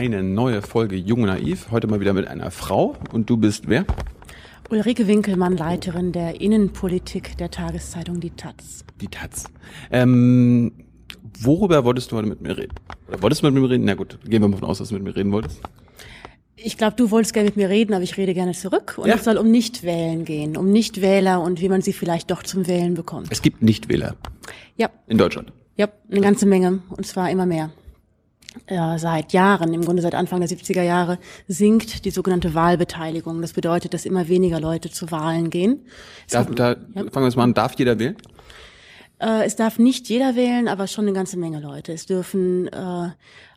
Eine neue Folge Jung und Naiv. Heute mal wieder mit einer Frau. Und du bist wer? Ulrike Winkelmann, Leiterin der Innenpolitik der Tageszeitung Die Taz. Die Taz. Ähm, worüber wolltest du heute mit mir reden? Oder wolltest du mit mir reden? Na gut, gehen wir mal davon aus, dass du mit mir reden wolltest. Ich glaube, du wolltest gerne mit mir reden, aber ich rede gerne zurück. Und ja. es soll um Nichtwählen gehen, um Nichtwähler und wie man sie vielleicht doch zum Wählen bekommt. Es gibt Nichtwähler. Ja. In Deutschland. Ja, eine ganze Menge. Und zwar immer mehr. Ja, seit Jahren, im Grunde seit Anfang der 70er Jahre, sinkt die sogenannte Wahlbeteiligung. Das bedeutet, dass immer weniger Leute zu Wahlen gehen. Darf, da, ja. Fangen wir es mal an, darf jeder wählen? Äh, es darf nicht jeder wählen, aber schon eine ganze Menge Leute. Es dürfen äh,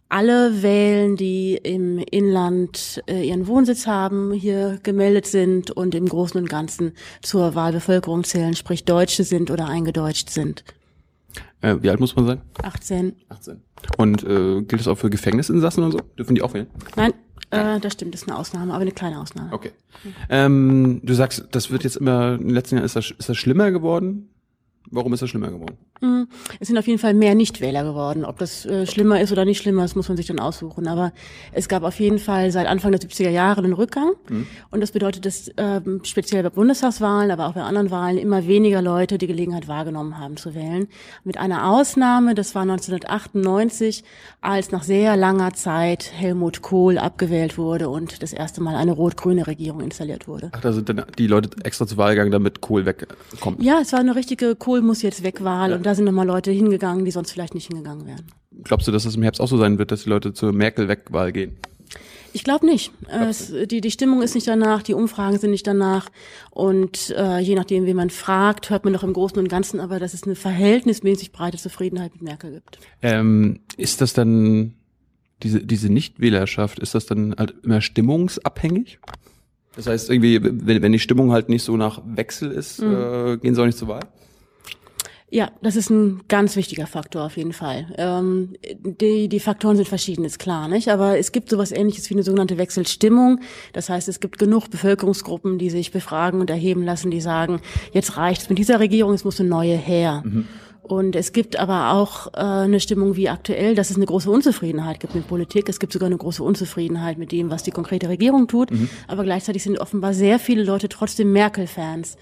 alle wählen, die im Inland äh, ihren Wohnsitz haben, hier gemeldet sind und im Großen und Ganzen zur Wahlbevölkerung zählen, sprich Deutsche sind oder eingedeutscht sind. Äh, wie alt muss man sein? 18. 18. Und äh, gilt das auch für Gefängnisinsassen und so? Dürfen die auch wählen? Nein, äh, das stimmt, das ist eine Ausnahme, aber eine kleine Ausnahme. Okay. Ähm, du sagst, das wird jetzt immer, in den letzten Jahren ist das, ist das schlimmer geworden? Warum ist das schlimmer geworden? Es sind auf jeden Fall mehr Nichtwähler geworden. Ob das äh, schlimmer ist oder nicht schlimmer, das muss man sich dann aussuchen. Aber es gab auf jeden Fall seit Anfang der 70er Jahre einen Rückgang. Mhm. Und das bedeutet, dass ähm, speziell bei Bundestagswahlen, aber auch bei anderen Wahlen immer weniger Leute die Gelegenheit wahrgenommen haben zu wählen. Mit einer Ausnahme, das war 1998, als nach sehr langer Zeit Helmut Kohl abgewählt wurde und das erste Mal eine rot-grüne Regierung installiert wurde. Ach, da sind dann die Leute extra zur Wahl gegangen, damit Kohl wegkommt. Ja, es war eine richtige Kohl muss jetzt weg Wahl ja. und da sind nochmal Leute hingegangen, die sonst vielleicht nicht hingegangen wären. Glaubst du, dass es im Herbst auch so sein wird, dass die Leute zur Merkel-Wegwahl gehen? Ich glaube nicht. Es, die, die Stimmung ist nicht danach, die Umfragen sind nicht danach. Und äh, je nachdem, wie man fragt, hört man doch im Großen und Ganzen aber, dass es eine verhältnismäßig breite Zufriedenheit mit Merkel gibt. Ähm, ist das dann, diese, diese Nichtwählerschaft, ist das dann halt immer stimmungsabhängig? Das heißt, irgendwie, wenn, wenn die Stimmung halt nicht so nach Wechsel ist, mhm. äh, gehen sie auch nicht zur Wahl? Ja, das ist ein ganz wichtiger Faktor auf jeden Fall. Ähm, die, die Faktoren sind verschieden, ist klar, nicht? Aber es gibt sowas ähnliches wie eine sogenannte Wechselstimmung. Das heißt, es gibt genug Bevölkerungsgruppen, die sich befragen und erheben lassen, die sagen, jetzt reicht's mit dieser Regierung, es muss eine neue her. Mhm. Und es gibt aber auch äh, eine Stimmung wie aktuell, dass es eine große Unzufriedenheit gibt mit Politik. Es gibt sogar eine große Unzufriedenheit mit dem, was die konkrete Regierung tut. Mhm. Aber gleichzeitig sind offenbar sehr viele Leute trotzdem Merkel-Fans.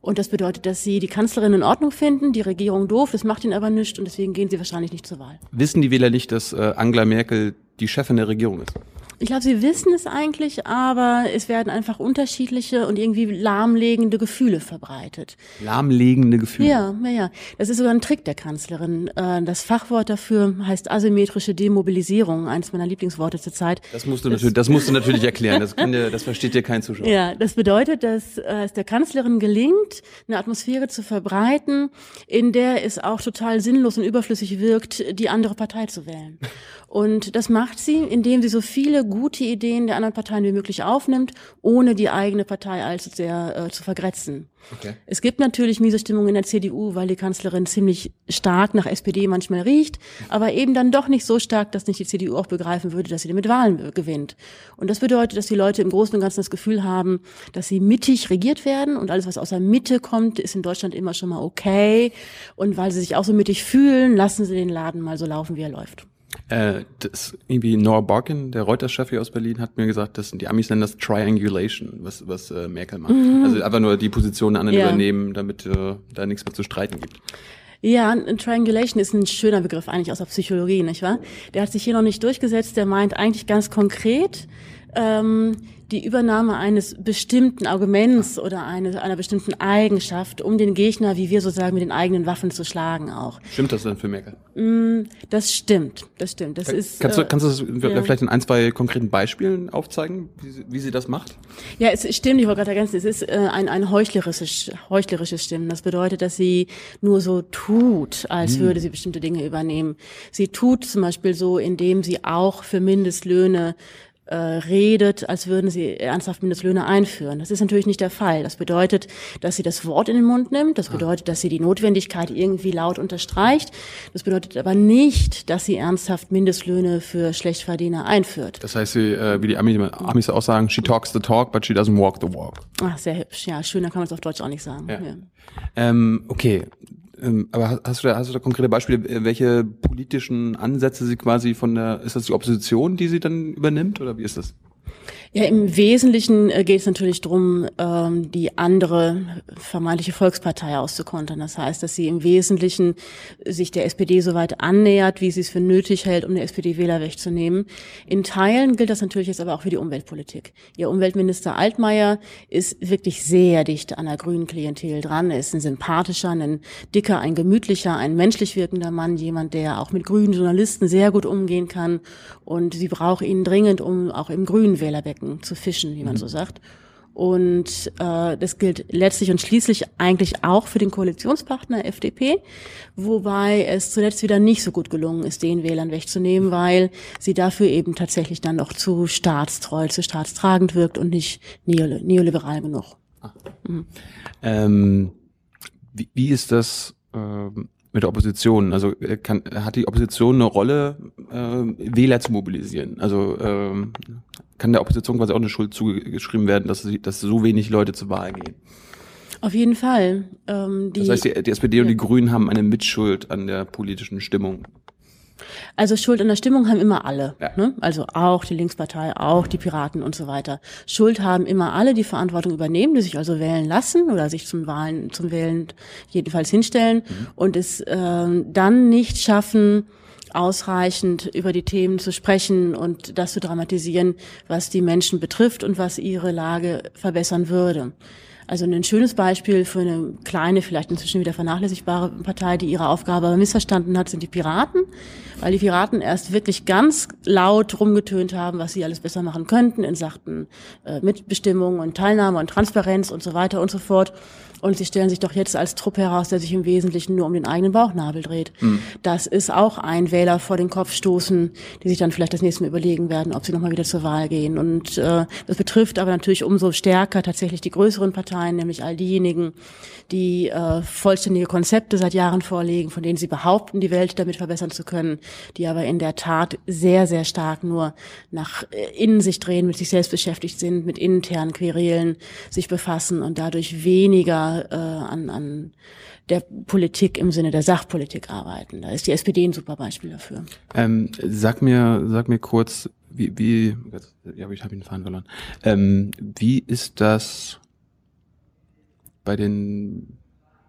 Und das bedeutet, dass sie die Kanzlerin in Ordnung finden, die Regierung doof, das macht ihnen aber nichts und deswegen gehen sie wahrscheinlich nicht zur Wahl. Wissen die Wähler nicht, dass äh, Angela Merkel die Chefin der Regierung ist? Ich glaube, sie wissen es eigentlich, aber es werden einfach unterschiedliche und irgendwie lahmlegende Gefühle verbreitet. Lahmlegende Gefühle? Ja, ja, ja. Das ist sogar ein Trick der Kanzlerin. Äh, das Fachwort dafür heißt asymmetrische Demobilisierung, eines meiner Lieblingsworte zur Zeit. Das musst du, das, natürlich, das musst du natürlich erklären. Das, kann dir, das versteht dir kein Zuschauer. Ja, das bedeutet, dass äh, es der Kanzlerin gelingt, eine Atmosphäre zu verbreiten, in der es auch total sinnlos und überflüssig wirkt, die andere Partei zu wählen. Und das macht sie, indem sie so viele gute Ideen der anderen Parteien wie möglich aufnimmt, ohne die eigene Partei allzu sehr äh, zu vergrätzen. Okay. Es gibt natürlich miese Stimmung in der CDU, weil die Kanzlerin ziemlich stark nach SPD manchmal riecht, aber eben dann doch nicht so stark, dass nicht die CDU auch begreifen würde, dass sie mit Wahlen gewinnt. Und das bedeutet, dass die Leute im Großen und Ganzen das Gefühl haben, dass sie mittig regiert werden und alles, was aus der Mitte kommt, ist in Deutschland immer schon mal okay. Und weil sie sich auch so mittig fühlen, lassen sie den Laden mal so laufen, wie er läuft. Äh, das irgendwie Noah Barkin, der Reuters-Chef hier aus Berlin, hat mir gesagt, dass die Amis nennen das Triangulation, was, was äh, Merkel macht. Mhm. Also einfach nur die Position der anderen ja. übernehmen, damit äh, da nichts mehr zu streiten gibt. Ja, Triangulation ist ein schöner Begriff eigentlich aus der Psychologie, nicht wahr? Der hat sich hier noch nicht durchgesetzt. Der meint eigentlich ganz konkret, ähm, die Übernahme eines bestimmten Arguments oder eine, einer bestimmten Eigenschaft, um den Gegner, wie wir so sagen, mit den eigenen Waffen zu schlagen auch. Stimmt das denn für Merkel? Mm, das stimmt, das stimmt. Das Kann, ist, kannst, du, äh, kannst du das ja. vielleicht in ein, zwei konkreten Beispielen aufzeigen, wie sie, wie sie das macht? Ja, es stimmt, ich wollte gerade ergänzen, es ist äh, ein, ein heuchlerisches, heuchlerisches Stimmen. Das bedeutet, dass sie nur so tut, als hm. würde sie bestimmte Dinge übernehmen. Sie tut zum Beispiel so, indem sie auch für Mindestlöhne äh, redet, als würden sie ernsthaft Mindestlöhne einführen. Das ist natürlich nicht der Fall. Das bedeutet, dass sie das Wort in den Mund nimmt. Das ah. bedeutet, dass sie die Notwendigkeit irgendwie laut unterstreicht. Das bedeutet aber nicht, dass sie ernsthaft Mindestlöhne für Schlechtverdiener einführt. Das heißt, sie, äh, wie die Amis auch sagen, she talks the talk, but she doesn't walk the walk. Ach, sehr hübsch. Ja, schöner kann man es auf Deutsch auch nicht sagen. Ja. Ja. Ähm, okay, aber hast du da, hast du da konkrete Beispiele, welche politischen Ansätze sie quasi von der, ist das die Opposition, die sie dann übernimmt oder wie ist das? Ja, im Wesentlichen äh, geht es natürlich darum, ähm, die andere vermeintliche Volkspartei auszukontern. Das heißt, dass sie im Wesentlichen sich der SPD so weit annähert, wie sie es für nötig hält, um der SPD-Wähler wegzunehmen. In Teilen gilt das natürlich jetzt aber auch für die Umweltpolitik. Ihr Umweltminister Altmaier ist wirklich sehr dicht an der grünen Klientel dran. Er ist ein sympathischer, ein dicker, ein gemütlicher, ein menschlich wirkender Mann, jemand, der auch mit grünen Journalisten sehr gut umgehen kann. Und sie braucht ihn dringend, um auch im grünen Wählerbecken Becken zu fischen, wie man mhm. so sagt. Und äh, das gilt letztlich und schließlich eigentlich auch für den Koalitionspartner FDP, wobei es zuletzt wieder nicht so gut gelungen ist, den Wählern wegzunehmen, weil sie dafür eben tatsächlich dann noch zu staatstreu, zu staatstragend wirkt und nicht neoliberal genug. Ah. Mhm. Ähm, wie, wie ist das ähm, mit der Opposition? Also äh, kann, hat die Opposition eine Rolle, äh, Wähler zu mobilisieren? Also ähm, kann der Opposition quasi auch eine Schuld zugeschrieben werden, dass, sie, dass so wenig Leute zur Wahl gehen. Auf jeden Fall. Ähm, die, das heißt, die, die SPD ja. und die Grünen haben eine Mitschuld an der politischen Stimmung. Also Schuld an der Stimmung haben immer alle. Ja. Ne? Also auch die Linkspartei, auch die Piraten und so weiter. Schuld haben immer alle, die Verantwortung übernehmen, die sich also wählen lassen oder sich zum Wahlen, zum Wählen jedenfalls hinstellen mhm. und es äh, dann nicht schaffen, ausreichend über die Themen zu sprechen und das zu dramatisieren, was die Menschen betrifft und was ihre Lage verbessern würde. Also ein schönes Beispiel für eine kleine, vielleicht inzwischen wieder vernachlässigbare Partei, die ihre Aufgabe missverstanden hat, sind die Piraten, weil die Piraten erst wirklich ganz laut rumgetönt haben, was sie alles besser machen könnten in Sachen äh, Mitbestimmung und Teilnahme und Transparenz und so weiter und so fort. Und sie stellen sich doch jetzt als Trupp heraus, der sich im Wesentlichen nur um den eigenen Bauchnabel dreht. Mhm. Das ist auch ein Wähler vor den Kopf stoßen, die sich dann vielleicht das nächste Mal überlegen werden, ob sie nochmal wieder zur Wahl gehen. Und äh, das betrifft aber natürlich umso stärker tatsächlich die größeren Parteien, nämlich all diejenigen, die äh, vollständige Konzepte seit Jahren vorlegen, von denen sie behaupten, die Welt damit verbessern zu können, die aber in der Tat sehr, sehr stark nur nach äh, innen sich drehen, mit sich selbst beschäftigt sind, mit internen Querelen sich befassen und dadurch weniger äh, an, an der Politik im Sinne der Sachpolitik arbeiten. Da ist die SPD ein super Beispiel dafür. Ähm, sag mir, sag mir kurz, wie, wie, ja, ich habe ihn Faden verloren. Ähm, wie ist das bei den,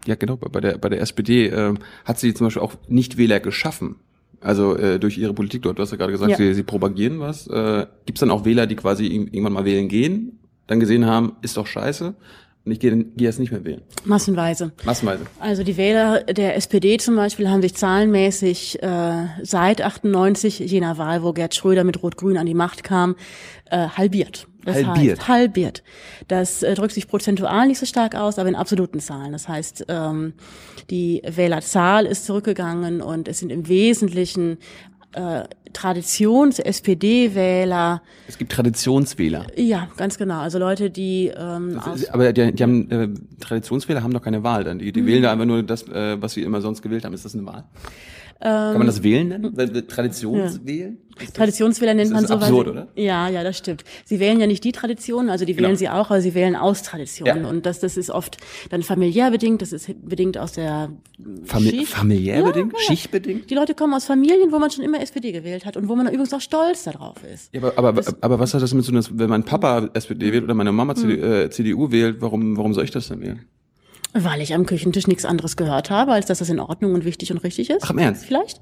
ja genau, bei der, bei der SPD äh, hat sie zum Beispiel auch Nichtwähler geschaffen. Also äh, durch ihre Politik dort. Du hast ja gerade gesagt, ja. sie, sie propagieren was. Äh, Gibt es dann auch Wähler, die quasi irgendwann mal wählen gehen, dann gesehen haben, ist doch scheiße, und ich gehe, gehe jetzt nicht mehr wählen. Massenweise. Massenweise. Also die Wähler der SPD zum Beispiel haben sich zahlenmäßig äh, seit 98, jener Wahl, wo Gerd Schröder mit Rot-Grün an die Macht kam, äh, halbiert. Das halbiert. Heißt, halbiert. Das äh, drückt sich prozentual nicht so stark aus, aber in absoluten Zahlen. Das heißt, ähm, die Wählerzahl ist zurückgegangen und es sind im Wesentlichen äh, Traditions-SPD-Wähler. Es gibt Traditionswähler. Ja, ganz genau. Also Leute, die. Ähm, ist, aber die, die haben äh, Traditionswähler haben doch keine Wahl dann. Die, die mhm. wählen da einfach nur das, äh, was sie immer sonst gewählt haben. Ist das eine Wahl? Kann man das wählen nennen? Traditionswählen? Ja. Traditionswähler nennt man so. absurd, oder? Ja, ja, das stimmt. Sie wählen ja nicht die Traditionen, also die genau. wählen sie auch, aber sie wählen aus Traditionen. Ja. Und das, das ist oft dann familiär bedingt, das ist bedingt aus der Famili Schicht. Familiär bedingt? Ja, Schichtbedingt? Die Leute kommen aus Familien, wo man schon immer SPD gewählt hat und wo man übrigens auch stolz darauf ist. Ja, aber, aber, aber was hat das mit so, wenn mein Papa SPD wählt oder meine Mama hm. äh, CDU wählt, warum, warum soll ich das denn wählen? Weil ich am Küchentisch nichts anderes gehört habe, als dass das in Ordnung und wichtig und richtig ist. Ach, im Ernst? Vielleicht.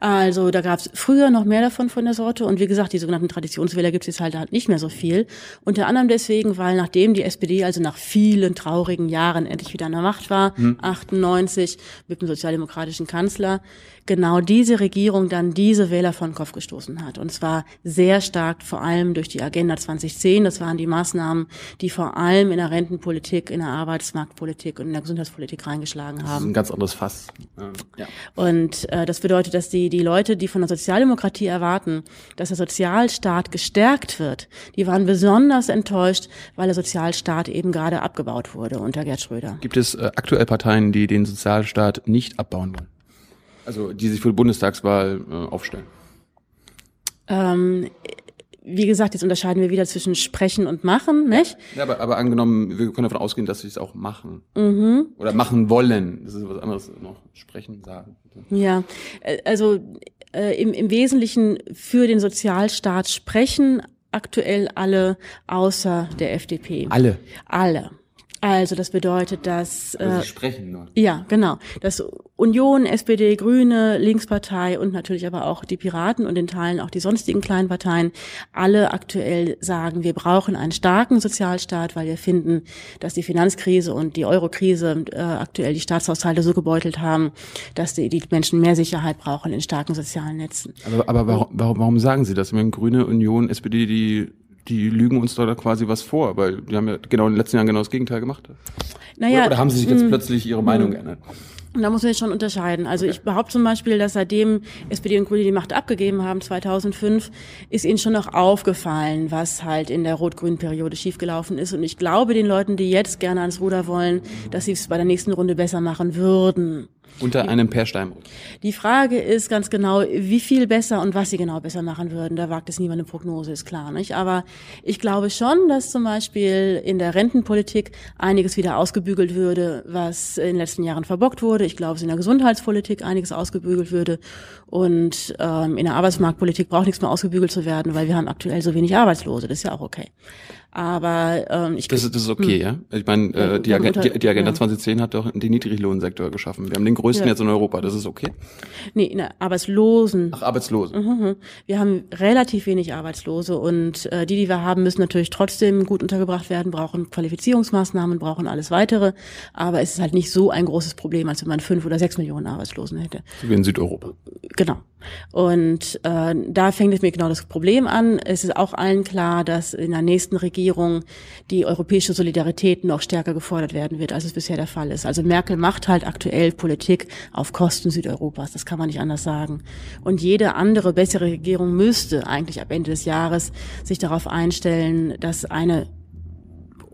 Also da gab es früher noch mehr davon von der Sorte. Und wie gesagt, die sogenannten Traditionswähler gibt es jetzt halt, halt nicht mehr so viel. Unter anderem deswegen, weil nachdem die SPD also nach vielen traurigen Jahren endlich wieder an der Macht war, hm. 98 mit dem sozialdemokratischen Kanzler, genau diese Regierung dann diese Wähler von Kopf gestoßen hat. Und zwar sehr stark vor allem durch die Agenda 2010. Das waren die Maßnahmen, die vor allem in der Rentenpolitik, in der Arbeitsmarktpolitik und in der Gesundheitspolitik reingeschlagen haben. Das ist ein ganz anderes Fass. Ja. Und äh, das bedeutet, dass die, die Leute, die von der Sozialdemokratie erwarten, dass der Sozialstaat gestärkt wird, die waren besonders enttäuscht, weil der Sozialstaat eben gerade abgebaut wurde unter Gerd Schröder. Gibt es äh, aktuell Parteien, die den Sozialstaat nicht abbauen wollen? Also die sich für die Bundestagswahl äh, aufstellen. Ähm, wie gesagt, jetzt unterscheiden wir wieder zwischen Sprechen und Machen, nicht? Ja, aber, aber angenommen, wir können davon ausgehen, dass sie es auch machen. Mhm. Oder machen wollen. Das ist was anderes noch. Sprechen, sagen. Ja, äh, also äh, im, im Wesentlichen für den Sozialstaat sprechen aktuell alle außer der FDP. Alle? Alle. Also das bedeutet, dass also Sie sprechen nur. Ja, genau. Dass Union, SPD, Grüne, Linkspartei und natürlich aber auch die Piraten und in Teilen auch die sonstigen kleinen Parteien alle aktuell sagen, wir brauchen einen starken Sozialstaat, weil wir finden, dass die Finanzkrise und die Eurokrise äh, aktuell die Staatshaushalte so gebeutelt haben, dass die, die, Menschen mehr Sicherheit brauchen in starken sozialen Netzen. Aber, aber warum, warum, warum sagen Sie das? Ich meine, Grüne, Union, SPD, die die lügen uns da quasi was vor, weil die haben ja genau in den letzten Jahren genau das Gegenteil gemacht. Naja, oder, oder haben sie sich jetzt mh, plötzlich ihre Meinung geändert? Da muss man jetzt schon unterscheiden. Also okay. ich behaupte zum Beispiel, dass seitdem SPD und Grüne die Macht abgegeben haben, 2005, ist ihnen schon noch aufgefallen, was halt in der rot-grünen Periode schiefgelaufen ist. Und ich glaube den Leuten, die jetzt gerne ans Ruder wollen, dass sie es bei der nächsten Runde besser machen würden. Unter einem Per Steinbrück. Die Frage ist ganz genau, wie viel besser und was sie genau besser machen würden. Da wagt es niemand eine Prognose, ist klar, nicht? Aber ich glaube schon, dass zum Beispiel in der Rentenpolitik einiges wieder ausgebügelt würde, was in den letzten Jahren verbockt wurde. Ich glaube, dass in der Gesundheitspolitik einiges ausgebügelt würde. Und ähm, in der Arbeitsmarktpolitik braucht nichts mehr ausgebügelt zu werden, weil wir haben aktuell so wenig Arbeitslose. Das ist ja auch okay. Aber ähm, ich das, das ist okay, hm. ja. Ich meine, äh, die, Agenda, die, die Agenda ja. 2010 hat doch den Niedriglohnsektor geschaffen. Wir haben den größten ja. jetzt in Europa. Das ist okay. Nee, der Arbeitslosen. Ach, Arbeitslosen. Mhm. Wir haben relativ wenig Arbeitslose und äh, die, die wir haben, müssen natürlich trotzdem gut untergebracht werden, brauchen Qualifizierungsmaßnahmen, brauchen alles weitere. Aber es ist halt nicht so ein großes Problem, als wenn man fünf oder sechs Millionen Arbeitslosen hätte. So wie in Südeuropa. Genau. Und äh, da fängt es mir genau das Problem an. Es ist auch allen klar, dass in der nächsten Regierung die europäische Solidarität noch stärker gefordert werden wird, als es bisher der Fall ist. Also Merkel macht halt aktuell Politik auf Kosten Südeuropas. Das kann man nicht anders sagen. Und jede andere bessere Regierung müsste eigentlich ab Ende des Jahres sich darauf einstellen, dass eine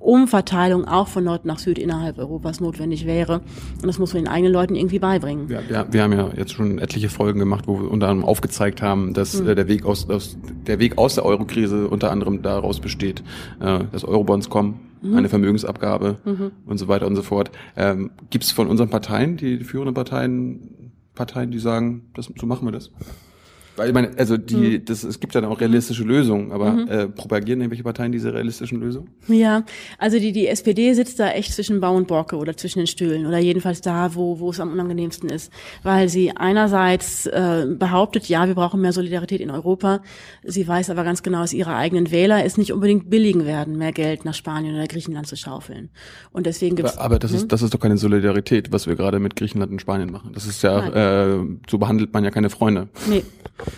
Umverteilung auch von Nord nach Süd innerhalb Europas notwendig wäre. Und das muss man den eigenen Leuten irgendwie beibringen. Ja, wir, wir haben ja jetzt schon etliche Folgen gemacht, wo wir unter anderem aufgezeigt haben, dass mhm. äh, der Weg aus, aus der Weg aus der Eurokrise unter anderem daraus besteht, äh, dass Eurobonds kommen, mhm. eine Vermögensabgabe mhm. und so weiter und so fort. Ähm, Gibt es von unseren Parteien, die, die führenden Parteien, Parteien, die sagen, das, so machen wir das? Weil ich meine, also die, mhm. das, es gibt ja dann auch realistische Lösungen, aber mhm. äh, propagieren irgendwelche Parteien diese realistischen Lösungen? Ja, also die, die SPD sitzt da echt zwischen Bau und Borke oder zwischen den Stühlen oder jedenfalls da, wo, wo es am unangenehmsten ist. Weil sie einerseits äh, behauptet, ja, wir brauchen mehr Solidarität in Europa. Sie weiß aber ganz genau, dass ihre eigenen Wähler es nicht unbedingt billigen werden, mehr Geld nach Spanien oder Griechenland zu schaufeln. Und deswegen gibt's, aber, aber das hm? ist das ist doch keine Solidarität, was wir gerade mit Griechenland und Spanien machen. Das ist ja, äh, so behandelt man ja keine Freunde. Nee.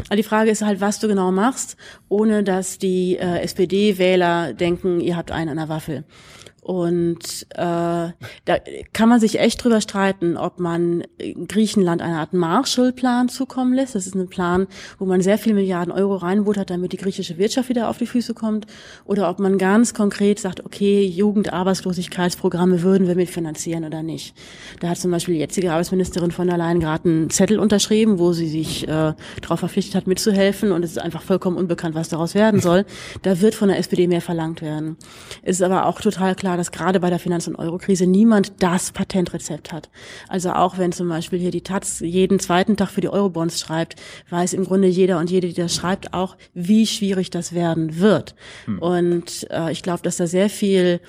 Aber die Frage ist halt, was du genau machst, ohne dass die äh, SPD-Wähler denken, ihr habt einen an der Waffel. Und äh, da kann man sich echt drüber streiten, ob man Griechenland eine Art Marshallplan zukommen lässt. Das ist ein Plan, wo man sehr viele Milliarden Euro reinbuttert, damit die griechische Wirtschaft wieder auf die Füße kommt. Oder ob man ganz konkret sagt, okay, Jugendarbeitslosigkeitsprogramme würden wir mitfinanzieren oder nicht. Da hat zum Beispiel die jetzige Arbeitsministerin von der Leyen gerade einen Zettel unterschrieben, wo sie sich äh, darauf verpflichtet hat, mitzuhelfen. Und es ist einfach vollkommen unbekannt, was daraus werden soll. Da wird von der SPD mehr verlangt werden. Es ist aber auch total klar, dass gerade bei der Finanz- und Eurokrise niemand das Patentrezept hat. Also auch wenn zum Beispiel hier die Taz jeden zweiten Tag für die Eurobonds schreibt, weiß im Grunde jeder und jede, die das schreibt, auch, wie schwierig das werden wird. Hm. Und äh, ich glaube, dass da sehr viel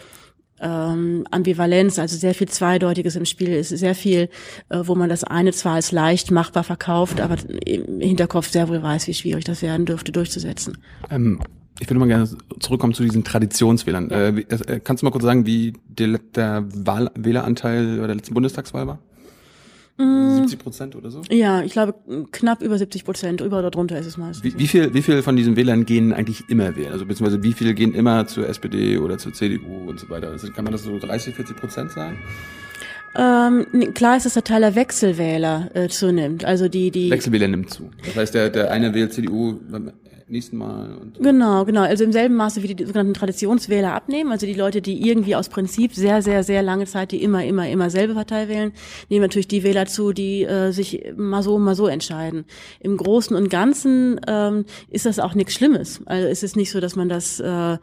ähm, Ambivalenz, also sehr viel Zweideutiges im Spiel ist, sehr viel, äh, wo man das eine zwar als leicht machbar verkauft, aber im Hinterkopf sehr wohl weiß, wie schwierig das werden dürfte durchzusetzen. Ähm, ich würde mal gerne zurückkommen zu diesen Traditionswählern. Ja. Äh, äh, kannst du mal kurz sagen, wie der, der Wahl, Wähleranteil bei der letzten Bundestagswahl war? 70 mm. Prozent oder so? Ja, ich glaube knapp über 70 Prozent, über oder drunter ist es meistens. Wie, wie, viel, wie viel von diesen Wählern gehen eigentlich immer wählen? Also beziehungsweise wie viele gehen immer zur SPD oder zur CDU und so weiter? Also, kann man das so 30, 40 Prozent sagen? Ähm, klar ist, dass der Teil der Wechselwähler äh, zunimmt. Also die, die Wechselwähler nimmt zu. Das heißt, der, der eine wählt CDU, nächsten Mal. Und Genau, genau. Also im selben Maße wie die sogenannten Traditionswähler abnehmen, also die Leute, die irgendwie aus Prinzip sehr, sehr, sehr lange Zeit die immer, immer, immer selbe Partei wählen, nehmen natürlich die Wähler zu, die äh, sich mal so, mal so entscheiden. Im Großen und Ganzen ähm, ist das auch nichts Schlimmes. Also es ist nicht so, dass man das äh,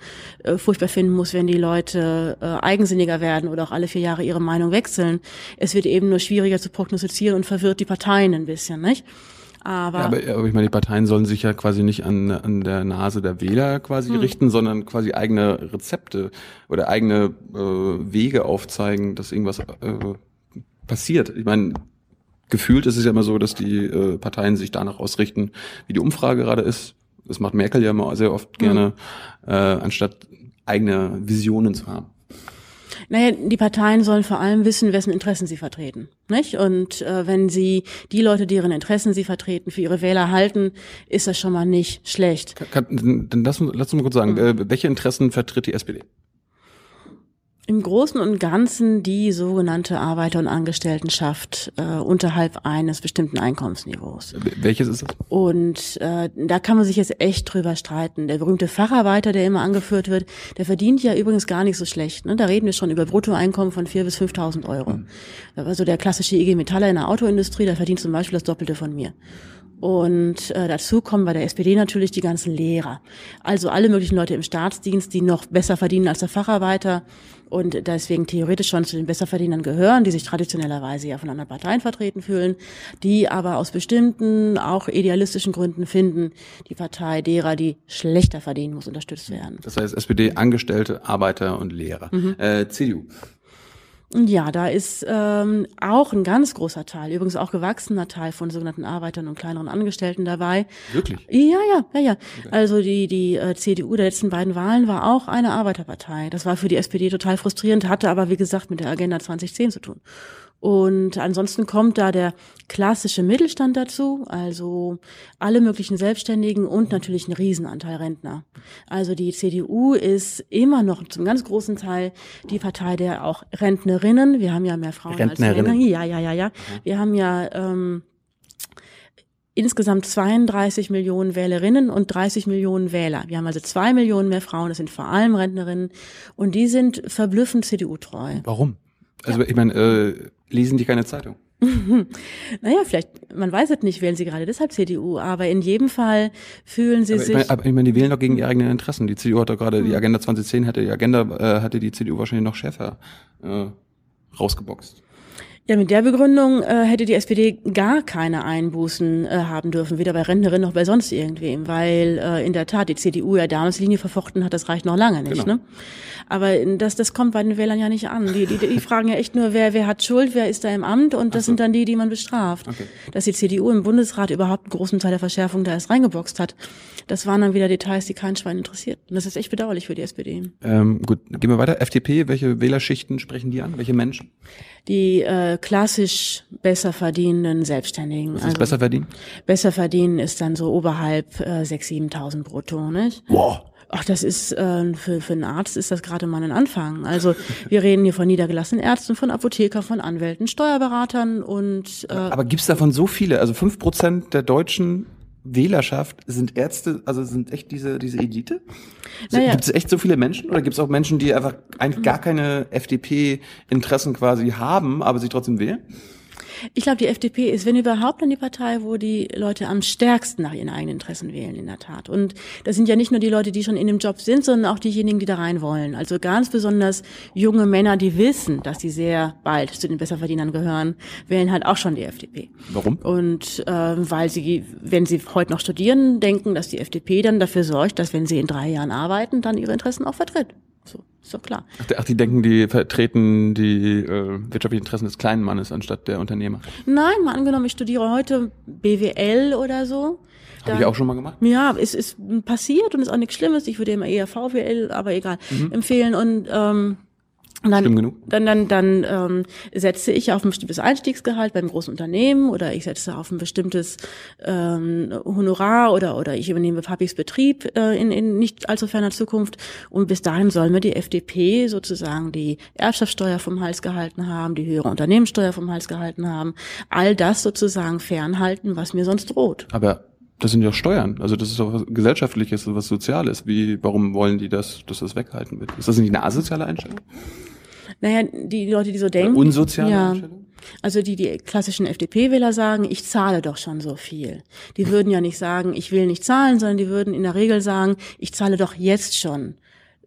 äh, furchtbar finden muss, wenn die Leute äh, eigensinniger werden oder auch alle vier Jahre ihre Meinung wechseln. Es wird eben nur schwieriger zu prognostizieren und verwirrt die Parteien ein bisschen, nicht? Aber, Ja, aber, aber ich meine, die Parteien sollen sich ja quasi nicht an, an der Nase der Wähler quasi Hm. richten, sondern quasi eigene Rezepte oder eigene äh, Wege aufzeigen, dass irgendwas äh, passiert. Ich meine, gefühlt ist es ja immer so, dass die äh, Parteien sich danach ausrichten, wie die Umfrage gerade ist. Das macht Merkel ja immer sehr oft gerne, äh, anstatt eigene Visionen zu haben. Naja, die Parteien sollen vor allem wissen, wessen Interessen sie vertreten. Nicht? Und äh, wenn sie die Leute, deren Interessen sie vertreten, für ihre Wähler halten, ist das schon mal nicht schlecht. Kann, dann lass, uns- lass uns mal kurz sagen, Hm. äh, welche Interessen vertritt die SPD? Im Großen und Ganzen die sogenannte Arbeiter- und Angestelltenschaft äh, unterhalb eines bestimmten Einkommensniveaus. Welches ist das? Und äh, da kann man sich jetzt echt drüber streiten. Der berühmte Facharbeiter, der immer angeführt wird, der verdient ja übrigens gar nicht so schlecht. Ne? Da reden wir schon über Bruttoeinkommen von 4.000 bis 5.000 Euro. Also der klassische IG Metaller in der Autoindustrie, der verdient zum Beispiel das Doppelte von mir. Und äh, dazu kommen bei der SPD natürlich die ganzen Lehrer. Also alle möglichen Leute im Staatsdienst, die noch besser verdienen als der Facharbeiter und deswegen theoretisch schon zu den Besserverdienern gehören, die sich traditionellerweise ja von anderen Parteien vertreten fühlen, die aber aus bestimmten, auch idealistischen Gründen finden, die Partei derer, die schlechter verdienen, muss unterstützt werden. Das heißt SPD, Angestellte, Arbeiter und Lehrer. Mhm. Äh, CDU. Ja, da ist ähm, auch ein ganz großer Teil, übrigens auch gewachsener Teil von sogenannten Arbeitern und kleineren Angestellten dabei. Wirklich? Ja, ja, ja, ja. Also die die äh, CDU der letzten beiden Wahlen war auch eine Arbeiterpartei. Das war für die SPD total frustrierend, hatte aber wie gesagt mit der Agenda 2010 zu tun. Und ansonsten kommt da der klassische Mittelstand dazu, also alle möglichen Selbstständigen und natürlich ein Riesenanteil Rentner. Also die CDU ist immer noch zum ganz großen Teil die Partei der auch Rentnerinnen. Wir haben ja mehr Frauen Rentnerinnen? als Männer. Ja, ja, ja, ja. Wir haben ja ähm, insgesamt 32 Millionen Wählerinnen und 30 Millionen Wähler. Wir haben also zwei Millionen mehr Frauen, das sind vor allem Rentnerinnen und die sind verblüffend CDU-treu. Warum? Also ich meine, äh, lesen die keine Zeitung? Naja, vielleicht, man weiß es nicht, wählen sie gerade deshalb CDU, aber in jedem Fall fühlen sie Aber ich, sich. meine, aber ich meine, die wählen doch gegen ihre eigenen Interessen. Die CDU hat doch gerade die Agenda 2010 hätte die Agenda äh, hatte die CDU wahrscheinlich noch schärfer äh, rausgeboxt. Ja, mit der Begründung äh, hätte die SPD gar keine Einbußen äh, haben dürfen, weder bei Rentnerinnen noch bei sonst irgendwem, weil äh, in der Tat die CDU ja damals Linie verfochten hat, das reicht noch lange nicht. Genau. Ne? Aber das, das kommt bei den Wählern ja nicht an. Die, die, die fragen ja echt nur, wer, wer hat Schuld, wer ist da im Amt und das so. sind dann die, die man bestraft. Okay. Dass die CDU im Bundesrat überhaupt einen großen Teil der Verschärfung da erst reingeboxt hat, das waren dann wieder Details, die kein Schwein interessiert. Und das ist echt bedauerlich für die SPD. Ähm, gut, gehen wir weiter. FDP, welche Wählerschichten sprechen die an? Welche Menschen? Die äh, klassisch besser verdienenden Selbstständigen. Was ist besser verdienen? Besser verdienen ist dann so oberhalb äh, 6.000, 7.000 brutto, nicht? Boah. Ach, das ist äh, für, für einen Arzt ist das gerade mal ein Anfang. Also wir reden hier von niedergelassenen Ärzten, von Apothekern, von Anwälten, Steuerberatern und äh, Aber gibt's davon so viele? Also fünf Prozent der deutschen Wählerschaft sind Ärzte, also sind echt diese, diese Elite? Naja. Gibt es echt so viele Menschen oder gibt es auch Menschen, die einfach eigentlich gar keine FDP-Interessen quasi haben, aber sie trotzdem wählen? Ich glaube, die FDP ist, wenn überhaupt, dann die Partei, wo die Leute am stärksten nach ihren eigenen Interessen wählen, in der Tat. Und das sind ja nicht nur die Leute, die schon in dem Job sind, sondern auch diejenigen, die da rein wollen. Also ganz besonders junge Männer, die wissen, dass sie sehr bald zu den Besserverdienern gehören, wählen halt auch schon die FDP. Warum? Und äh, weil sie, wenn sie heute noch studieren, denken, dass die FDP dann dafür sorgt, dass wenn sie in drei Jahren arbeiten, dann ihre Interessen auch vertritt. So, ist doch klar. Ach, die- ach, die denken, die vertreten die äh, wirtschaftlichen Interessen des kleinen Mannes anstatt der Unternehmer. Nein, mal angenommen, ich studiere heute BWL oder so. Habe ich auch schon mal gemacht. Ja, es ist passiert und ist auch nichts Schlimmes. Ich würde immer eher VWL, aber egal, empfehlen. Und ähm, dann, Schlimm genug. dann, dann, dann ähm, setze ich auf ein bestimmtes Einstiegsgehalt beim großen Unternehmen oder ich setze auf ein bestimmtes ähm, Honorar oder oder ich übernehme Papis Betrieb äh, in, in nicht allzu ferner Zukunft und bis dahin soll mir die FDP sozusagen die Erbschaftssteuer vom Hals gehalten haben, die höhere Unternehmenssteuer vom Hals gehalten haben, all das sozusagen fernhalten, was mir sonst droht. Aber das sind ja Steuern. Also das ist doch was gesellschaftliches, was Soziales. Wie, warum wollen die das, dass das weggehalten wird? Ist das nicht eine asoziale Einstellung? Naja, die Leute, die so denken. Oder unsoziale ja. Einstellung? Also die, die klassischen FDP-Wähler sagen, ich zahle doch schon so viel. Die würden ja nicht sagen, ich will nicht zahlen, sondern die würden in der Regel sagen, ich zahle doch jetzt schon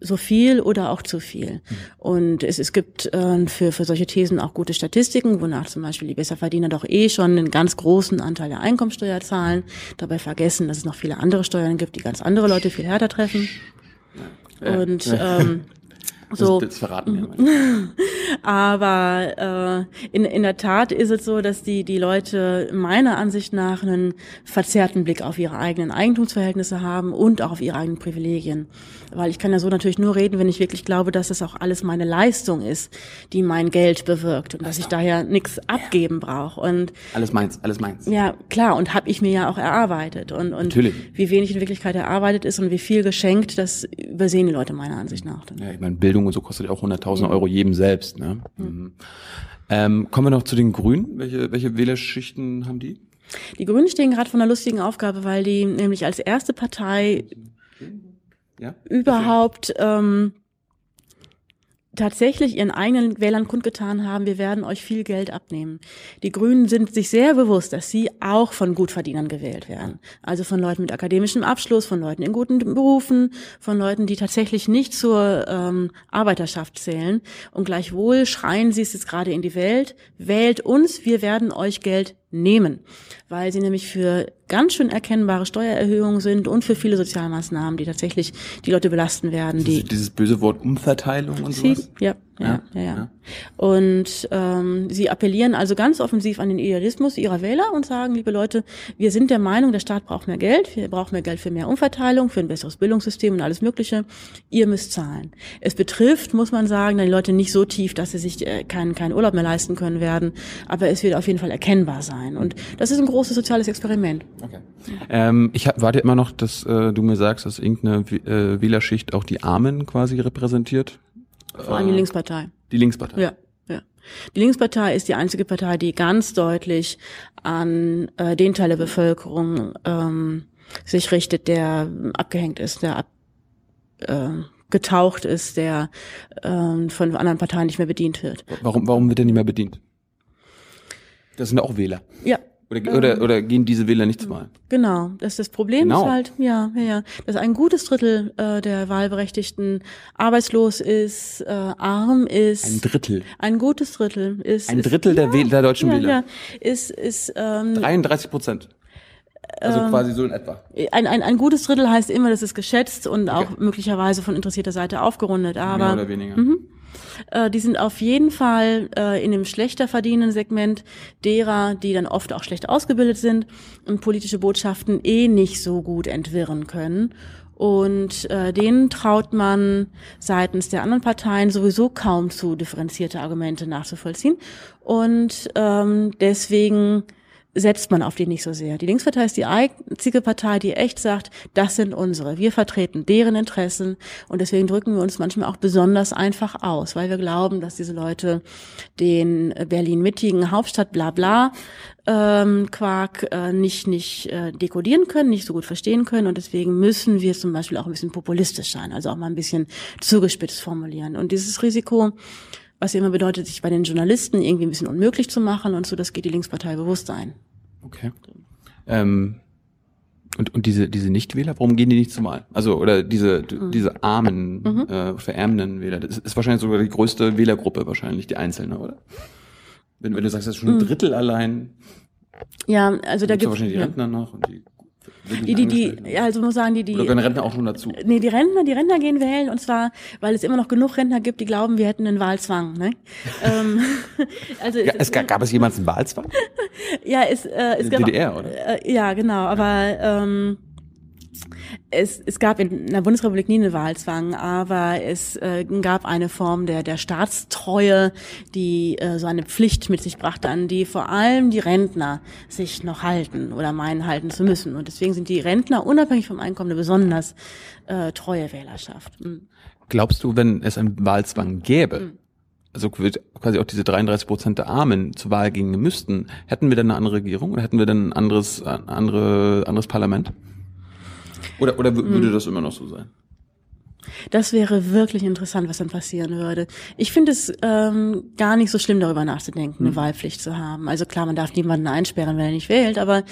so viel oder auch zu viel. Und es, es gibt äh, für, für solche Thesen auch gute Statistiken, wonach zum Beispiel die Besserverdiener doch eh schon einen ganz großen Anteil der Einkommensteuer zahlen, dabei vergessen, dass es noch viele andere Steuern gibt, die ganz andere Leute viel härter treffen. Und ähm, so. Das, das verraten wir mal. Aber äh, in, in der Tat ist es so, dass die, die Leute meiner Ansicht nach einen verzerrten Blick auf ihre eigenen Eigentumsverhältnisse haben und auch auf ihre eigenen Privilegien. Weil ich kann ja so natürlich nur reden, wenn ich wirklich glaube, dass das auch alles meine Leistung ist, die mein Geld bewirkt und dass ich daher nichts abgeben brauche. Und Alles meins, alles meins. ja, klar, und habe ich mir ja auch erarbeitet. Und, und Natürlich. wie wenig in Wirklichkeit erarbeitet ist und wie viel geschenkt, das übersehen die Leute meiner Ansicht nach. Dann. Ja, ich meine, Bildung und so kostet ja auch 100.000 Euro jedem selbst. Ne? Mhm. Ähm, kommen wir noch zu den Grünen. Welche, welche Wählerschichten haben die? Die Grünen stehen gerade vor einer lustigen Aufgabe, weil die nämlich als erste Partei Ja? überhaupt ähm, tatsächlich ihren eigenen Wählern kundgetan haben, wir werden euch viel Geld abnehmen. Die Grünen sind sich sehr bewusst, dass sie auch von Gutverdienern gewählt werden. Also von Leuten mit akademischem Abschluss, von Leuten in guten Berufen, von Leuten, die tatsächlich nicht zur ähm, Arbeiterschaft zählen. Und gleichwohl schreien sie es jetzt gerade in die Welt, wählt uns, wir werden euch Geld nehmen, weil sie nämlich für ganz schön erkennbare Steuererhöhungen sind und für viele Sozialmaßnahmen, die tatsächlich die Leute belasten werden, die Dieses, böse Wort Umverteilung und sowas? ja, ja, Ja, ja. Und ähm, sie appellieren also ganz offensiv an den Idealismus ihrer Wähler und sagen, liebe Leute, wir sind der Meinung, der Staat braucht mehr Geld, wir brauchen mehr Geld für mehr Umverteilung, für ein besseres Bildungssystem und alles Mögliche. Ihr müsst zahlen. Es betrifft, muss man sagen, die Leute nicht so tief, dass sie sich äh, keinen, keinen Urlaub mehr leisten können werden, aber es wird auf jeden Fall erkennbar sein. Und das ist ein großes soziales Experiment. Okay. Ähm, ich hab, warte immer noch, dass äh, du mir sagst, dass irgendeine äh, Wählerschicht auch die Armen quasi repräsentiert. Vor allem die Linkspartei. Die Linkspartei. Ja, ja. Die Linkspartei ist die einzige Partei, die ganz deutlich an äh, den Teil der Bevölkerung ähm, sich richtet, der abgehängt ist, der ab, äh, getaucht ist, der ähm, von anderen Parteien nicht mehr bedient wird. Warum, warum wird der nicht mehr bedient? Das sind auch Wähler. Ja, Oder, oder, oder gehen diese Wähler nicht zur Wahl? Genau, das das Problem Genau. ist halt, ja, ja, ja, dass ein gutes Drittel äh, der Wahlberechtigten arbeitslos ist, äh, arm ist. Ein Drittel. Ein gutes Drittel ist. Ein ist, Drittel der, Wähl der deutschen ja, Wähler. ja, ist ist ähm, 33 Prozent. Also quasi so in etwa. ein, ein, ein gutes Drittel heißt immer, das ist geschätzt und auch möglicherweise von interessierter Seite aufgerundet, Mehr aber oder weniger. Äh, die sind auf jeden Fall äh, in dem schlechter verdienenden Segment derer, die dann oft auch schlecht ausgebildet sind und politische Botschaften eh nicht so gut entwirren können. Und äh, denen traut man seitens der anderen Parteien sowieso kaum zu, differenzierte Argumente nachzuvollziehen. Und ähm, deswegen setzt man auf die nicht so sehr. Die Linkspartei ist die einzige Partei, die echt sagt, das sind unsere. Wir vertreten deren Interessen und deswegen drücken wir uns manchmal auch besonders einfach aus, weil wir glauben, dass diese Leute den Berlin-mittigen Hauptstadt Blabla ähm, Quark äh, nicht nicht äh, dekodieren können, nicht so gut verstehen können und deswegen müssen wir zum Beispiel auch ein bisschen populistisch sein, also auch mal ein bisschen zugespitzt formulieren. Und dieses Risiko was ja immer bedeutet, sich bei den Journalisten irgendwie ein bisschen unmöglich zu machen und so, das geht die Linkspartei bewusst ein. Okay. Ähm, und, und diese, diese Nichtwähler, warum gehen die nicht zur Wahl? Also, oder diese, Mhm. diese armen, äh, verärmenden Wähler, das ist wahrscheinlich sogar die größte Wählergruppe wahrscheinlich, die Einzelne, oder? Wenn, wenn du sagst, das ist schon ein Drittel allein, Ja, also da gibt wahrscheinlich die ja. Rentner noch und die, die, die, die, also muss sagen, die, die, Oder gehören Rentner auch schon dazu? nee, die Rentner, die Rentner gehen wählen und zwar, weil es immer noch genug Rentner gibt, die glauben, wir hätten einen Wahlzwang, ne? ähm, also, Ja, es gab, gab es jemals einen Wahlzwang? ja, es, äh, es In gab, DDR, oder? Äh, ja, genau, aber ähm, es, es gab in der Bundesrepublik nie einen Wahlzwang, aber es äh, gab eine Form der, der Staatstreue, die äh, so eine Pflicht mit sich brachte, an die vor allem die Rentner sich noch halten oder meinen halten zu müssen. Und deswegen sind die Rentner unabhängig vom Einkommen eine besonders äh, treue Wählerschaft. Mhm. Glaubst du, wenn es einen Wahlzwang gäbe, also quasi auch diese 33 Prozent der Armen zur Wahl gingen müssten, hätten wir dann eine andere Regierung oder hätten wir dann ein anderes, ein andere, anderes Parlament? Oder, oder würde hm. das immer noch so sein? Das wäre wirklich interessant, was dann passieren würde. Ich finde es ähm, gar nicht so schlimm, darüber nachzudenken, eine hm. Wahlpflicht zu haben. Also klar, man darf niemanden einsperren, wenn er nicht wählt, aber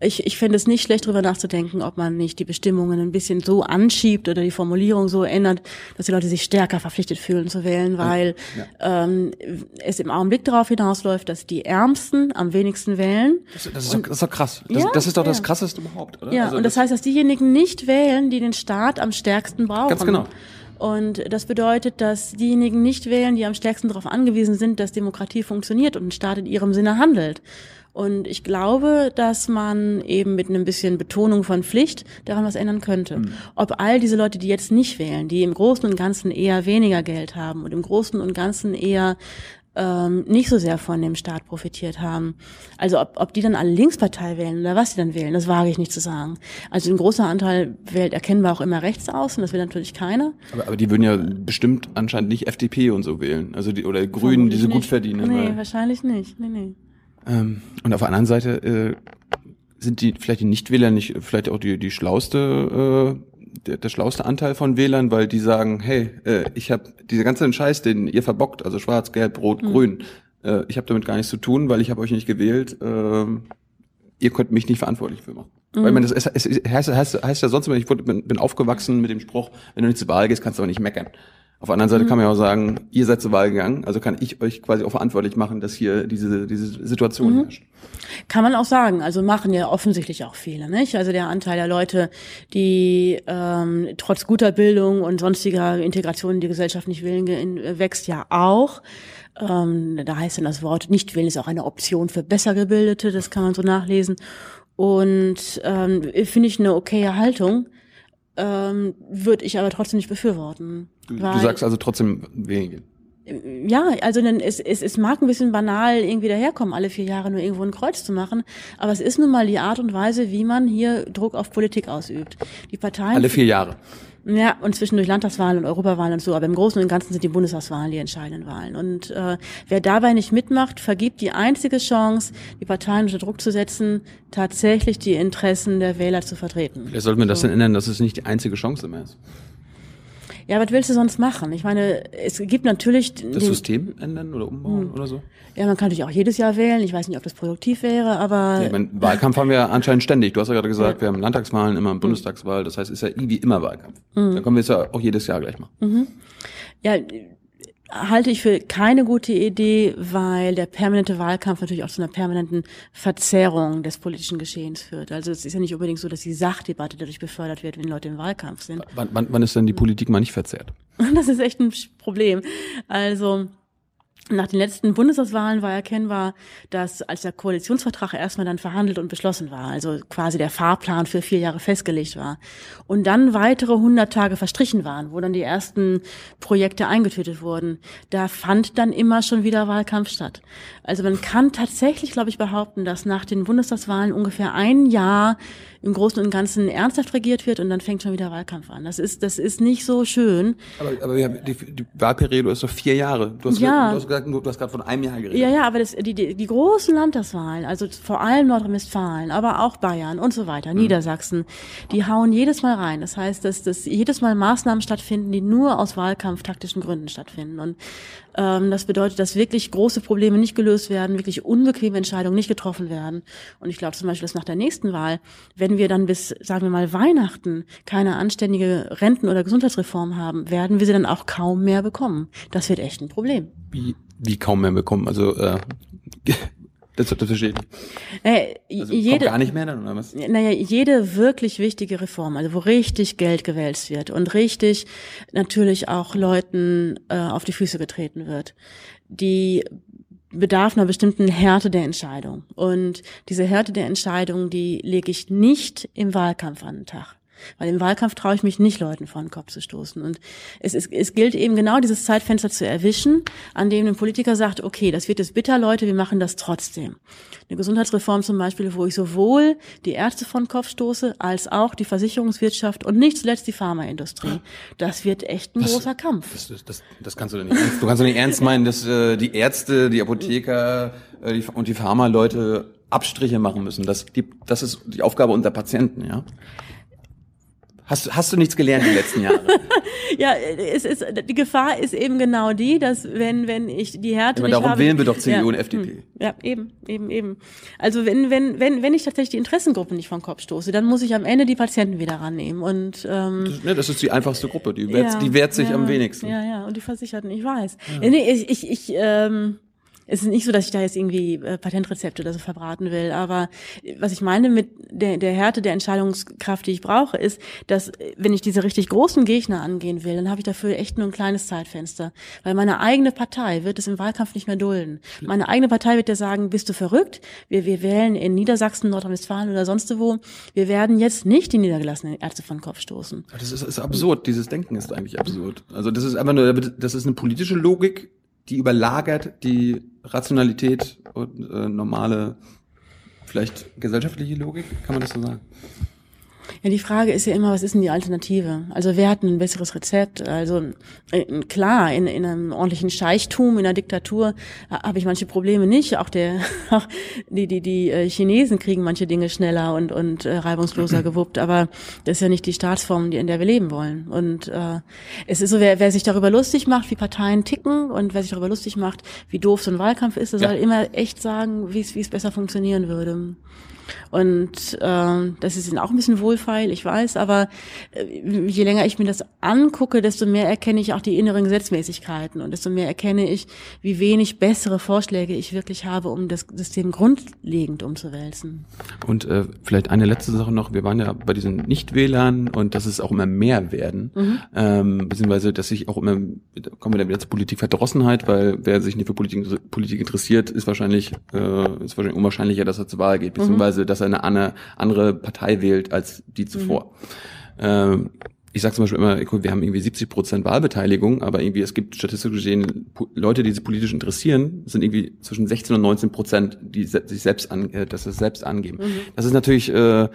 ich, ich finde es nicht schlecht, darüber nachzudenken, ob man nicht die Bestimmungen ein bisschen so anschiebt oder die Formulierung so ändert, dass die Leute sich stärker verpflichtet fühlen zu wählen, weil ja. ähm, es im Augenblick darauf hinausläuft, dass die Ärmsten am wenigsten wählen. Das, das, ist, doch, das ist doch krass. Das, ja, das ist doch das Krasseste überhaupt, oder? Ja, also und das heißt, dass diejenigen nicht wählen, die den Staat am stärksten brauchen. Genau. Und das bedeutet, dass diejenigen nicht wählen, die am stärksten darauf angewiesen sind, dass Demokratie funktioniert und ein Staat in ihrem Sinne handelt. Und ich glaube, dass man eben mit einem bisschen Betonung von Pflicht daran was ändern könnte. Mhm. Ob all diese Leute, die jetzt nicht wählen, die im Großen und Ganzen eher weniger Geld haben und im Großen und Ganzen eher ähm, nicht so sehr von dem Staat profitiert haben. Also ob, ob die dann alle Linkspartei wählen oder was sie dann wählen, das wage ich nicht zu sagen. Also ein großer Anteil wählt erkennbar auch immer rechts aus und das will natürlich keiner. Aber, aber die würden ja bestimmt anscheinend nicht FDP und so wählen. Also die oder Grünen, diese gut verdienen. Nee, wahrscheinlich nicht. Nee, nee. Ähm, und auf der anderen Seite äh, sind die vielleicht die Nichtwähler nicht vielleicht auch die die schlauste äh, der, der schlauste Anteil von Wählern, weil die sagen, hey, äh, ich habe diese ganzen Scheiß, den ihr verbockt, also schwarz, gelb, rot, mhm. grün, äh, ich habe damit gar nichts zu tun, weil ich habe euch nicht gewählt. Äh, ihr könnt mich nicht verantwortlich für machen. Mhm. Weil man das es, es heißt, heißt, heißt ja sonst immer, ich wurde, bin, bin aufgewachsen mit dem Spruch, wenn du nicht zur Wahl gehst, kannst du aber nicht meckern. Auf der anderen Seite mhm. kann man ja auch sagen, ihr seid zur Wahl gegangen, also kann ich euch quasi auch verantwortlich machen, dass hier diese, diese Situation mhm. herrscht. Kann man auch sagen, also machen ja offensichtlich auch viele, nicht? Also der Anteil der Leute, die ähm, trotz guter Bildung und sonstiger Integration in die Gesellschaft nicht willen, wächst ja auch. Ähm, da heißt dann das Wort nicht wählen ist auch eine Option für besser gebildete, das kann man so nachlesen. Und ähm, finde ich eine okaye Haltung ähm, würde ich aber trotzdem nicht befürworten. Du, du sagst also trotzdem weniger. Ja, also denn es, es, es mag ein bisschen banal irgendwie daherkommen, alle vier Jahre nur irgendwo ein Kreuz zu machen, aber es ist nun mal die Art und Weise, wie man hier Druck auf Politik ausübt. Die Parteien. Alle vier Jahre. Ja, und zwischendurch Landtagswahlen und Europawahlen und so, aber im Großen und Ganzen sind die Bundestagswahlen die entscheidenden Wahlen. Und äh, wer dabei nicht mitmacht, vergibt die einzige Chance, die Parteien unter Druck zu setzen, tatsächlich die Interessen der Wähler zu vertreten. Vielleicht sollten wir so. das denn ändern, dass es nicht die einzige Chance mehr ist. Ja, was willst du sonst machen? Ich meine, es gibt natürlich... Das System ändern oder umbauen hm. oder so? Ja, man kann natürlich auch jedes Jahr wählen. Ich weiß nicht, ob das produktiv wäre, aber... Ja, ich meine, Wahlkampf haben wir anscheinend ständig. Du hast ja gerade gesagt, ja. wir haben Landtagswahlen, immer Bundestagswahl. Das heißt, es ist ja irgendwie immer Wahlkampf. Mhm. Dann können wir es ja auch jedes Jahr gleich machen. Mhm. Ja, halte ich für keine gute Idee, weil der permanente Wahlkampf natürlich auch zu einer permanenten Verzerrung des politischen Geschehens führt. Also es ist ja nicht unbedingt so, dass die Sachdebatte dadurch befördert wird, wenn Leute im Wahlkampf sind. Wann, wann, wann ist denn die Politik mal nicht verzerrt? Das ist echt ein Problem. Also nach den letzten Bundestagswahlen war erkennbar, dass als der Koalitionsvertrag erstmal dann verhandelt und beschlossen war, also quasi der Fahrplan für vier Jahre festgelegt war, und dann weitere 100 Tage verstrichen waren, wo dann die ersten Projekte eingetötet wurden, da fand dann immer schon wieder Wahlkampf statt. Also man kann tatsächlich, glaube ich, behaupten, dass nach den Bundestagswahlen ungefähr ein Jahr im Großen und Ganzen ernsthaft regiert wird und dann fängt schon wieder Wahlkampf an. Das ist, das ist nicht so schön. Aber, aber wir haben die, die Wahlperiode ist doch vier Jahre. Du hast, ja. du hast gesagt, du hast gerade von einem Jahr geredet. Ja, ja, aber das, die, die, die großen Landtagswahlen, also vor allem Nordrhein-Westfalen, aber auch Bayern und so weiter, mhm. Niedersachsen, die hauen jedes Mal rein. Das heißt, dass, dass jedes Mal Maßnahmen stattfinden, die nur aus wahlkampftaktischen Gründen stattfinden. Und ähm, das bedeutet, dass wirklich große Probleme nicht gelöst werden, wirklich unbequeme Entscheidungen nicht getroffen werden. Und ich glaube zum Beispiel, dass nach der nächsten Wahl, wenn wir dann bis, sagen wir mal, Weihnachten keine anständige Renten- oder Gesundheitsreform haben, werden wir sie dann auch kaum mehr bekommen. Das wird echt ein Problem. Wie, wie kaum mehr bekommen? Also äh, das, das verstehe ich nicht. Naja, also jede, gar nicht mehr dann, oder was? Naja, jede wirklich wichtige Reform, also wo richtig Geld gewälzt wird und richtig natürlich auch Leuten äh, auf die Füße getreten wird, die bedarf einer bestimmten Härte der Entscheidung. Und diese Härte der Entscheidung, die lege ich nicht im Wahlkampf an den Tag. Weil im Wahlkampf traue ich mich nicht, Leuten vor den Kopf zu stoßen. Und es, ist, es gilt eben genau dieses Zeitfenster zu erwischen, an dem ein Politiker sagt, okay, das wird jetzt bitter, Leute, wir machen das trotzdem. Eine Gesundheitsreform zum Beispiel, wo ich sowohl die Ärzte vor den Kopf stoße, als auch die Versicherungswirtschaft und nicht zuletzt die Pharmaindustrie. Das wird echt ein das, großer Kampf. Das, das, das kannst du doch nicht ernst, du kannst doch nicht ernst meinen, dass äh, die Ärzte, die Apotheker äh, die, und die Pharma-Leute Abstriche machen müssen. Das, die, das ist die Aufgabe unserer Patienten, ja. Hast, hast du nichts gelernt die letzten Jahre? ja, es ist, die Gefahr ist eben genau die, dass wenn, wenn ich die Härte ja, nicht darum habe, wählen wir doch CDU ja, und FDP. hm, Ja, eben, eben, eben. Also wenn, wenn, wenn, wenn ich tatsächlich die Interessengruppen nicht vom Kopf stoße, dann muss ich am Ende die Patienten wieder rannehmen. Und ähm, das, ne, das ist die einfachste Gruppe, die wehrt, die wehrt sich ja, am wenigsten. Ja, ja, und die Versicherten, ich weiß. Ja. Nee, ich, ich, ich ähm, es ist nicht so, dass ich da jetzt irgendwie äh, Patentrezepte oder so verbraten will, aber was ich meine mit der, der Härte der Entscheidungskraft, die ich brauche, ist, dass äh, wenn ich diese richtig großen Gegner angehen will, dann habe ich dafür echt nur ein kleines Zeitfenster, weil meine eigene Partei wird es im Wahlkampf nicht mehr dulden. Meine eigene Partei wird ja sagen, bist du verrückt? Wir, wir wählen in Niedersachsen, Nordrhein-Westfalen oder sonst wo. Wir werden jetzt nicht die niedergelassenen Ärzte von Kopf stoßen. Das ist, ist absurd. Dieses Denken ist eigentlich absurd. Also das ist einfach nur, das ist eine politische Logik, die überlagert die Rationalität und äh, normale, vielleicht gesellschaftliche Logik, kann man das so sagen? Ja, die Frage ist ja immer, was ist denn die Alternative? Also wer hat ein besseres Rezept? Also äh, klar, in, in einem ordentlichen Scheichtum, in einer Diktatur äh, habe ich manche Probleme nicht. Auch der, auch die die die äh, Chinesen kriegen manche Dinge schneller und und äh, reibungsloser gewuppt. Aber das ist ja nicht die Staatsform, die in der wir leben wollen. Und äh, es ist so, wer, wer sich darüber lustig macht, wie Parteien ticken und wer sich darüber lustig macht, wie doof so ein Wahlkampf ist, der ja. soll immer echt sagen, wie es wie es besser funktionieren würde. Und äh, das ist auch ein bisschen wohlfeil, ich weiß, aber äh, je länger ich mir das angucke, desto mehr erkenne ich auch die inneren Gesetzmäßigkeiten und desto mehr erkenne ich, wie wenig bessere Vorschläge ich wirklich habe, um das System grundlegend umzuwälzen. Und äh, vielleicht eine letzte Sache noch, wir waren ja bei diesen Nichtwählern und dass es auch immer mehr werden, mhm. ähm, beziehungsweise dass sich auch immer, kommen wir dann wieder zur Politikverdrossenheit, weil wer sich nicht für Politik, Politik interessiert, ist wahrscheinlich, äh, ist wahrscheinlich unwahrscheinlicher, dass er zur Wahl geht, beziehungsweise mhm. dass er eine andere Partei wählt als die zuvor. Mhm. Ähm, ich sage zum Beispiel immer, wir haben irgendwie 70 Prozent Wahlbeteiligung, aber irgendwie es gibt statistisch gesehen Leute, die sich politisch interessieren, sind irgendwie zwischen 16 und 19 Prozent, die sich selbst an, äh, das selbst angeben. Mhm. Das ist natürlich äh,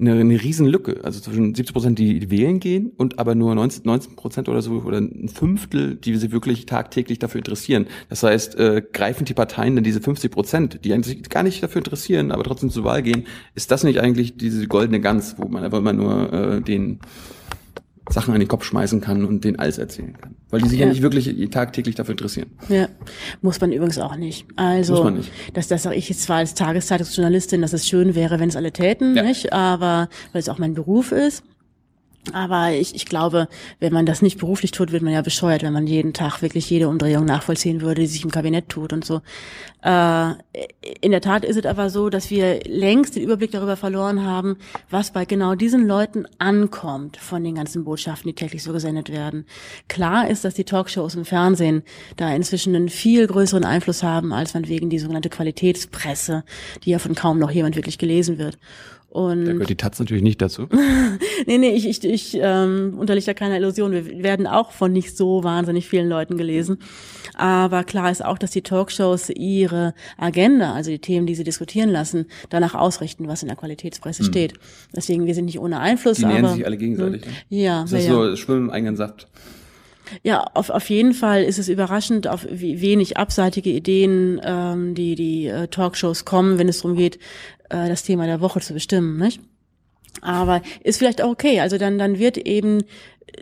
eine, eine Riesenlücke. Also zwischen 70 Prozent, die wählen gehen und aber nur 19, 19 Prozent oder so oder ein Fünftel, die sich wirklich tagtäglich dafür interessieren. Das heißt, äh, greifen die Parteien dann diese 50 Prozent, die sich gar nicht dafür interessieren, aber trotzdem zur Wahl gehen, ist das nicht eigentlich diese goldene Gans, wo man einfach immer nur äh, den Sachen an den Kopf schmeißen kann und den alles erzählen kann. Weil die sich ja, ja nicht wirklich tagtäglich dafür interessieren. Ja, muss man übrigens auch nicht. Also, muss man nicht. Das, das sage ich jetzt zwar als Tageszeitungsjournalistin, dass es schön wäre, wenn es alle täten, ja. nicht? Aber weil es auch mein Beruf ist. Aber ich, ich glaube, wenn man das nicht beruflich tut, wird man ja bescheuert, wenn man jeden Tag wirklich jede Umdrehung nachvollziehen würde, die sich im Kabinett tut und so. Äh, in der Tat ist es aber so, dass wir längst den Überblick darüber verloren haben, was bei genau diesen Leuten ankommt von den ganzen Botschaften, die täglich so gesendet werden. Klar ist, dass die Talkshows im Fernsehen da inzwischen einen viel größeren Einfluss haben, als man wegen die sogenannte Qualitätspresse, die ja von kaum noch jemand wirklich gelesen wird. Und da gehört die Taz natürlich nicht dazu. nee, nee, ich, ich, ich ähm, unterliege da keiner Illusion. Wir werden auch von nicht so wahnsinnig vielen Leuten gelesen. Aber klar ist auch, dass die Talkshows ihre Agenda, also die Themen, die sie diskutieren lassen, danach ausrichten, was in der Qualitätspresse hm. steht. Deswegen, wir sind nicht ohne Einfluss. Die nähern sich alle gegenseitig. Ne? Ja. Das ist ja, so Schwimmen im eigenen Saft. Ja, auf, auf jeden Fall ist es überraschend, auf wie wenig abseitige Ideen ähm, die die äh, Talkshows kommen, wenn es darum geht, äh, das Thema der Woche zu bestimmen, nicht? Aber ist vielleicht auch okay. Also dann dann wird eben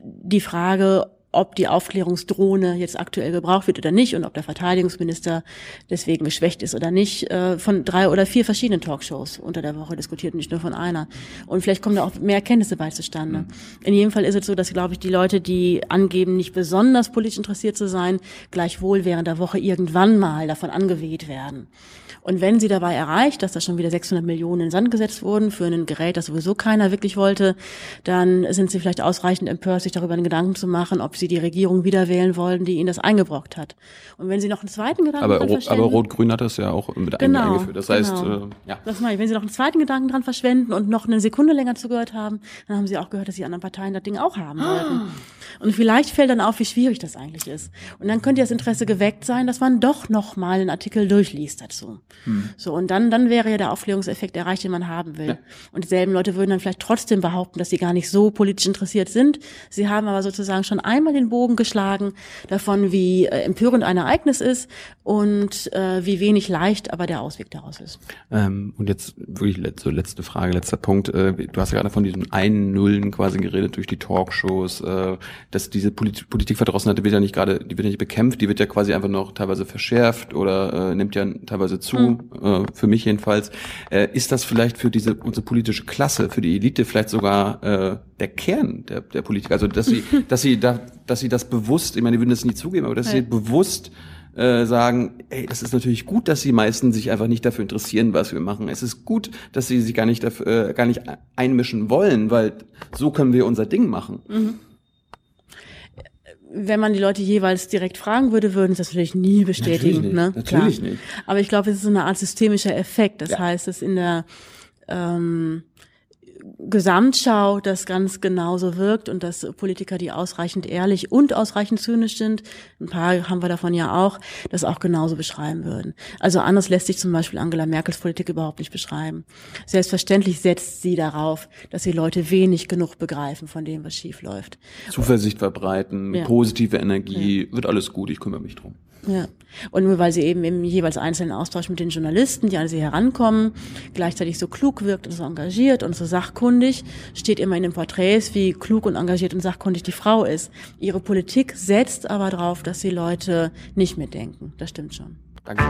die Frage, ob die Aufklärungsdrohne jetzt aktuell gebraucht wird oder nicht und ob der Verteidigungsminister deswegen geschwächt ist oder nicht, äh, von drei oder vier verschiedenen Talkshows unter der Woche diskutiert, nicht nur von einer. Und vielleicht kommen da auch mehr Erkenntnisse bei zustande. Mhm. In jedem Fall ist es so, dass, glaube ich, die Leute, die angeben, nicht besonders politisch interessiert zu sein, gleichwohl während der Woche irgendwann mal davon angeweht werden. Und wenn sie dabei erreicht, dass da schon wieder 600 Millionen in Sand gesetzt wurden für ein Gerät, das sowieso keiner wirklich wollte, dann sind sie vielleicht ausreichend empört, sich darüber einen Gedanken zu machen, ob sie die Regierung wieder wählen wollen, die ihnen das eingebrockt hat. Und wenn sie noch einen zweiten Gedanken aber, dran aber Rot-Grün hat das ja auch mit genau, eingeführt. Das heißt, genau. äh, ja. Das meine ich. Wenn sie noch einen zweiten Gedanken dran verschwenden und noch eine Sekunde länger zugehört haben, dann haben sie auch gehört, dass die anderen Parteien das Ding auch haben wollten. Und vielleicht fällt dann auf, wie schwierig das eigentlich ist. Und dann könnte das Interesse geweckt sein, dass man doch noch mal einen Artikel durchliest dazu. Hm. So und dann dann wäre ja der Aufklärungseffekt erreicht, den man haben will. Ja. Und dieselben Leute würden dann vielleicht trotzdem behaupten, dass sie gar nicht so politisch interessiert sind. Sie haben aber sozusagen schon einmal den Bogen geschlagen davon, wie äh, empörend ein Ereignis ist und äh, wie wenig leicht aber der Ausweg daraus ist. Ähm, und jetzt wirklich so letzte Frage, letzter Punkt. Äh, du hast ja gerade von diesem einen Nullen quasi geredet durch die Talkshows, äh, dass diese Polit Politikverdrossenheit, die wird ja nicht gerade, die wird ja nicht bekämpft, die wird ja quasi einfach noch teilweise verschärft oder äh, nimmt ja teilweise zu, mhm. für mich jedenfalls. Ist das vielleicht für diese unsere politische Klasse, für die Elite vielleicht sogar der Kern der, der Politik? Also dass sie, dass sie da, dass sie das bewusst, ich meine, die würden das nie zugeben, aber dass ja. sie bewusst äh, sagen, ey, das ist natürlich gut, dass die meisten sich einfach nicht dafür interessieren, was wir machen. Es ist gut, dass sie sich gar nicht dafür, äh, gar nicht einmischen wollen, weil so können wir unser Ding machen. Mhm wenn man die Leute jeweils direkt fragen würde, würden sie das natürlich nie bestätigen. Natürlich nicht. Ne? Natürlich Klar. nicht. Aber ich glaube, es ist so eine Art systemischer Effekt. Das ja. heißt, dass in der ähm, Gesamtschau das ganz genauso wirkt und dass Politiker, die ausreichend ehrlich und ausreichend zynisch sind, ein paar haben wir davon ja auch, das auch genauso beschreiben würden. Also anders lässt sich zum Beispiel Angela Merkels Politik überhaupt nicht beschreiben. Selbstverständlich setzt sie darauf, dass die Leute wenig genug begreifen von dem, was schief läuft. Zuversicht verbreiten, ja. positive Energie, ja. wird alles gut, ich kümmere mich drum. Ja. Und nur weil sie eben im jeweils einzelnen Austausch mit den Journalisten, die an sie herankommen, gleichzeitig so klug wirkt und so engagiert und so sachkundig, steht immer in den Porträts, wie klug und engagiert und sachkundig die Frau ist. Ihre Politik setzt aber darauf, dass die Leute nicht mitdenken. Das stimmt schon. Danke.